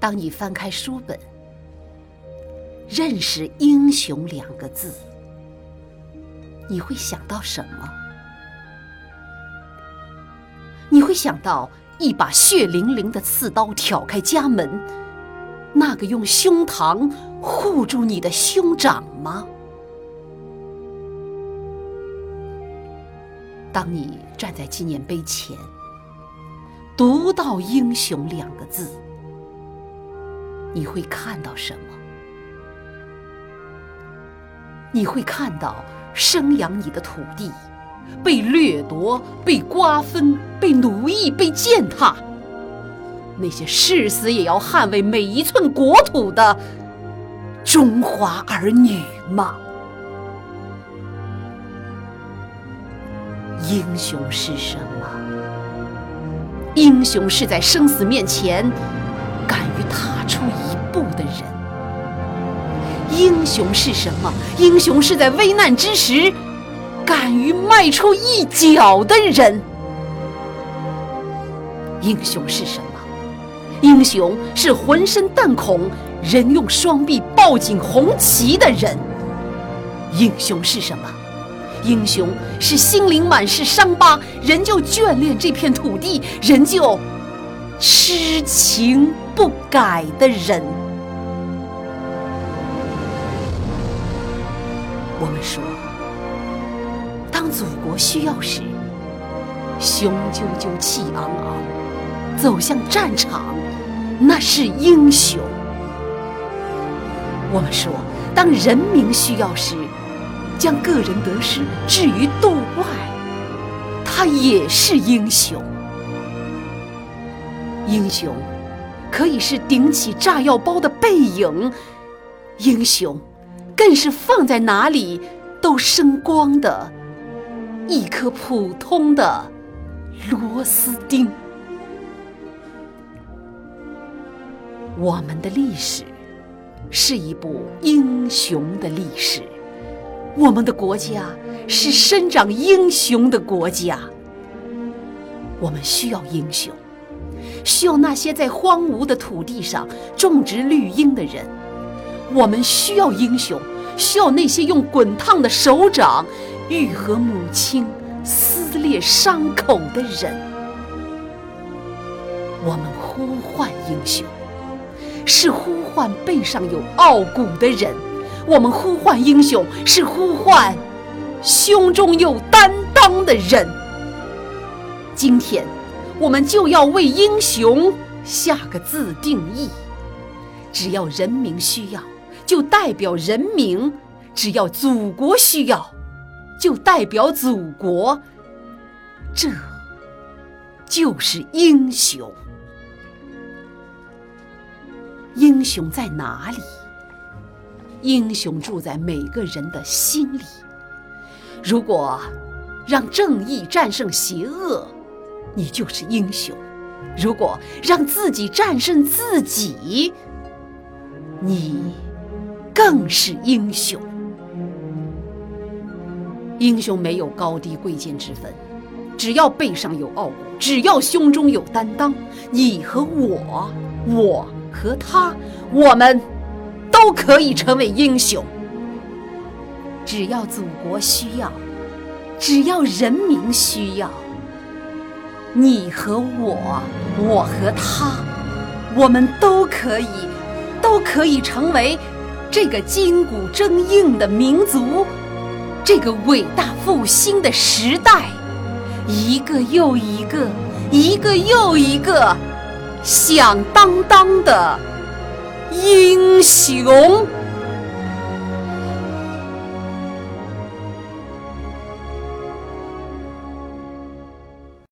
当你翻开书本，认识“英雄”两个字，你会想到什么？你会想到一把血淋淋的刺刀挑开家门，那个用胸膛护住你的兄长吗？当你站在纪念碑前，读到“英雄”两个字，你会看到什么？你会看到生养你的土地被掠夺、被瓜分、被奴役、被践踏，那些誓死也要捍卫每一寸国土的中华儿女吗？英雄是什么？英雄是在生死面前敢于踏出一步的人。英雄是什么？英雄是在危难之时敢于迈出一脚的人。英雄是什么？英雄是浑身弹孔仍用双臂抱紧红旗的人。英雄是什么？英雄是心灵满是伤疤，仍旧眷恋这片土地，仍旧痴情不改的人。我们说，当祖国需要时，雄赳赳气昂昂走向战场，那是英雄。我们说，当人民需要时，将个人得失置于度外，他也是英雄。英雄可以是顶起炸药包的背影，英雄更是放在哪里都生光的一颗普通的螺丝钉。我们的历史是一部英雄的历史。我们的国家是生长英雄的国家，我们需要英雄，需要那些在荒芜的土地上种植绿荫的人；我们需要英雄，需要那些用滚烫的手掌愈合母亲撕裂伤口的人。我们呼唤英雄，是呼唤背上有傲骨的人。我们呼唤英雄，是呼唤胸中有担当的人。今天，我们就要为英雄下个自定义：只要人民需要，就代表人民；只要祖国需要，就代表祖国。这就是英雄。英雄在哪里？英雄住在每个人的心里。如果让正义战胜邪恶，你就是英雄；如果让自己战胜自己，你更是英雄。英雄没有高低贵贱之分，只要背上有傲骨，只要胸中有担当，你和我，我和他，我们。都可以成为英雄，只要祖国需要，只要人民需要，你和我，我和他，我们都可以，都可以成为这个筋骨铮硬的民族，这个伟大复兴的时代，一个又一个，一个又一个响当当的。英雄。